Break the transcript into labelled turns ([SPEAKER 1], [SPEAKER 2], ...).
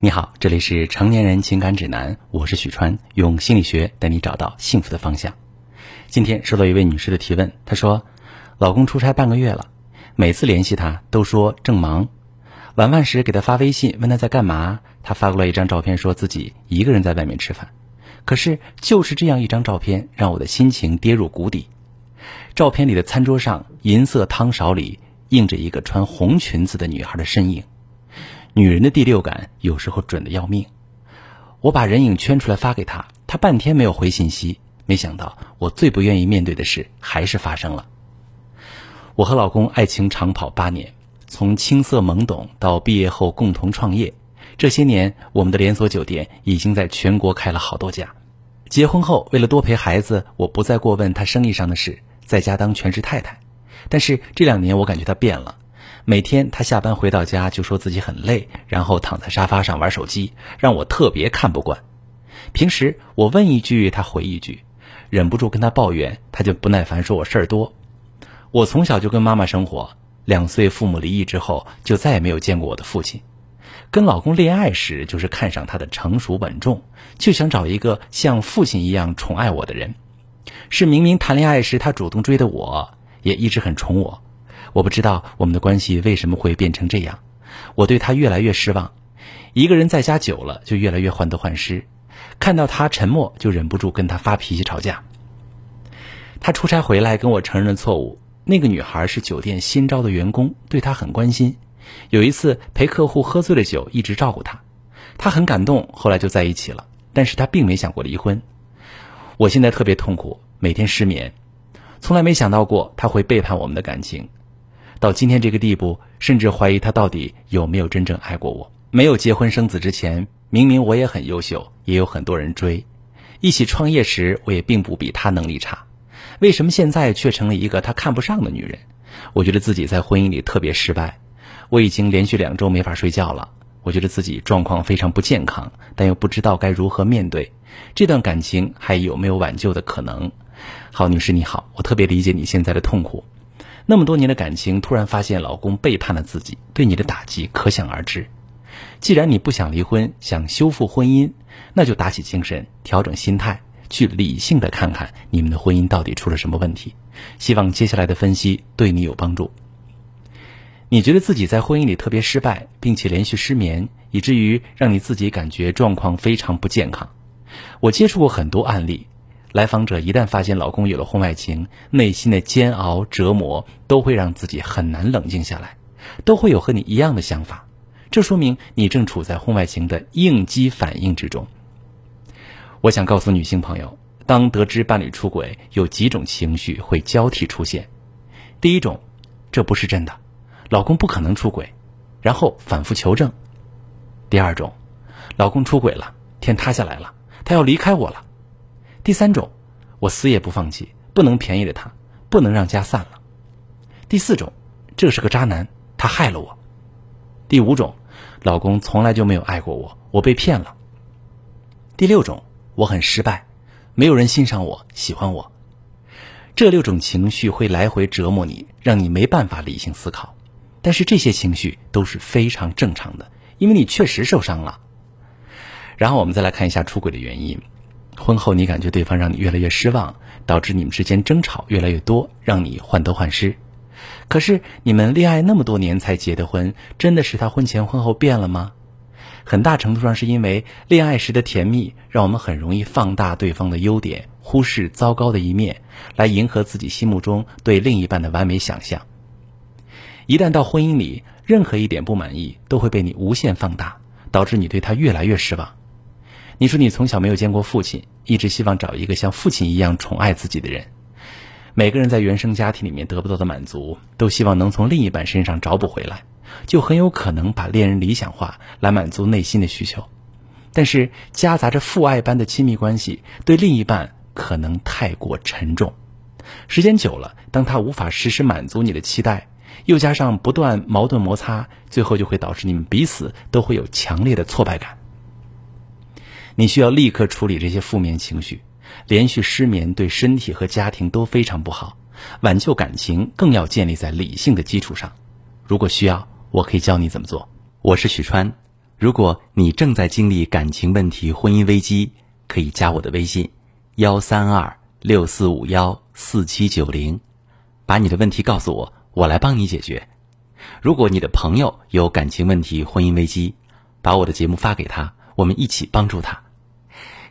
[SPEAKER 1] 你好，这里是成年人情感指南，我是许川，用心理学带你找到幸福的方向。今天收到一位女士的提问，她说，老公出差半个月了，每次联系他都说正忙，晚饭时给他发微信问他在干嘛，他发过来一张照片，说自己一个人在外面吃饭。可是就是这样一张照片，让我的心情跌入谷底。照片里的餐桌上，银色汤勺里映着一个穿红裙子的女孩的身影。女人的第六感有时候准的要命。我把人影圈出来发给他，他半天没有回信息。没想到我最不愿意面对的事还是发生了。我和老公爱情长跑八年，从青涩懵懂到毕业后共同创业，这些年我们的连锁酒店已经在全国开了好多家。结婚后，为了多陪孩子，我不再过问他生意上的事，在家当全职太太。但是这两年我感觉他变了。每天他下班回到家就说自己很累，然后躺在沙发上玩手机，让我特别看不惯。平时我问一句他回一句，忍不住跟他抱怨，他就不耐烦说我事儿多。我从小就跟妈妈生活，两岁父母离异之后就再也没有见过我的父亲。跟老公恋爱时就是看上他的成熟稳重，就想找一个像父亲一样宠爱我的人。是明明谈恋爱时他主动追的我，也一直很宠我。我不知道我们的关系为什么会变成这样，我对他越来越失望。一个人在家久了，就越来越患得患失。看到他沉默，就忍不住跟他发脾气吵架。他出差回来跟我承认了错误。那个女孩是酒店新招的员工，对他很关心。有一次陪客户喝醉了酒，一直照顾他，他很感动，后来就在一起了。但是他并没想过离婚。我现在特别痛苦，每天失眠，从来没想到过他会背叛我们的感情。到今天这个地步，甚至怀疑他到底有没有真正爱过我。没有结婚生子之前，明明我也很优秀，也有很多人追。一起创业时，我也并不比他能力差。为什么现在却成了一个他看不上的女人？我觉得自己在婚姻里特别失败。我已经连续两周没法睡觉了。我觉得自己状况非常不健康，但又不知道该如何面对这段感情，还有没有挽救的可能？好，女士你好，我特别理解你现在的痛苦。那么多年的感情，突然发现老公背叛了自己，对你的打击可想而知。既然你不想离婚，想修复婚姻，那就打起精神，调整心态，去理性的看看你们的婚姻到底出了什么问题。希望接下来的分析对你有帮助。你觉得自己在婚姻里特别失败，并且连续失眠，以至于让你自己感觉状况非常不健康。我接触过很多案例。来访者一旦发现老公有了婚外情，内心的煎熬折磨都会让自己很难冷静下来，都会有和你一样的想法。这说明你正处在婚外情的应激反应之中。我想告诉女性朋友，当得知伴侣出轨，有几种情绪会交替出现。第一种，这不是真的，老公不可能出轨，然后反复求证。第二种，老公出轨了，天塌下来了，他要离开我了。第三种，我死也不放弃，不能便宜了他，不能让家散了。第四种，这是个渣男，他害了我。第五种，老公从来就没有爱过我，我被骗了。第六种，我很失败，没有人欣赏我，喜欢我。这六种情绪会来回折磨你，让你没办法理性思考。但是这些情绪都是非常正常的，因为你确实受伤了。然后我们再来看一下出轨的原因。婚后你感觉对方让你越来越失望，导致你们之间争吵越来越多，让你患得患失。可是你们恋爱那么多年才结的婚，真的是他婚前婚后变了吗？很大程度上是因为恋爱时的甜蜜，让我们很容易放大对方的优点，忽视糟糕的一面，来迎合自己心目中对另一半的完美想象。一旦到婚姻里，任何一点不满意都会被你无限放大，导致你对他越来越失望。你说你从小没有见过父亲，一直希望找一个像父亲一样宠爱自己的人。每个人在原生家庭里面得不到的满足，都希望能从另一半身上找补回来，就很有可能把恋人理想化来满足内心的需求。但是夹杂着父爱般的亲密关系，对另一半可能太过沉重。时间久了，当他无法实时满足你的期待，又加上不断矛盾摩擦，最后就会导致你们彼此都会有强烈的挫败感。你需要立刻处理这些负面情绪，连续失眠对身体和家庭都非常不好。挽救感情更要建立在理性的基础上。如果需要，我可以教你怎么做。我是许川。如果你正在经历感情问题、婚姻危机，可以加我的微信：幺三二六四五幺四七九零，把你的问题告诉我，我来帮你解决。如果你的朋友有感情问题、婚姻危机，把我的节目发给他，我们一起帮助他。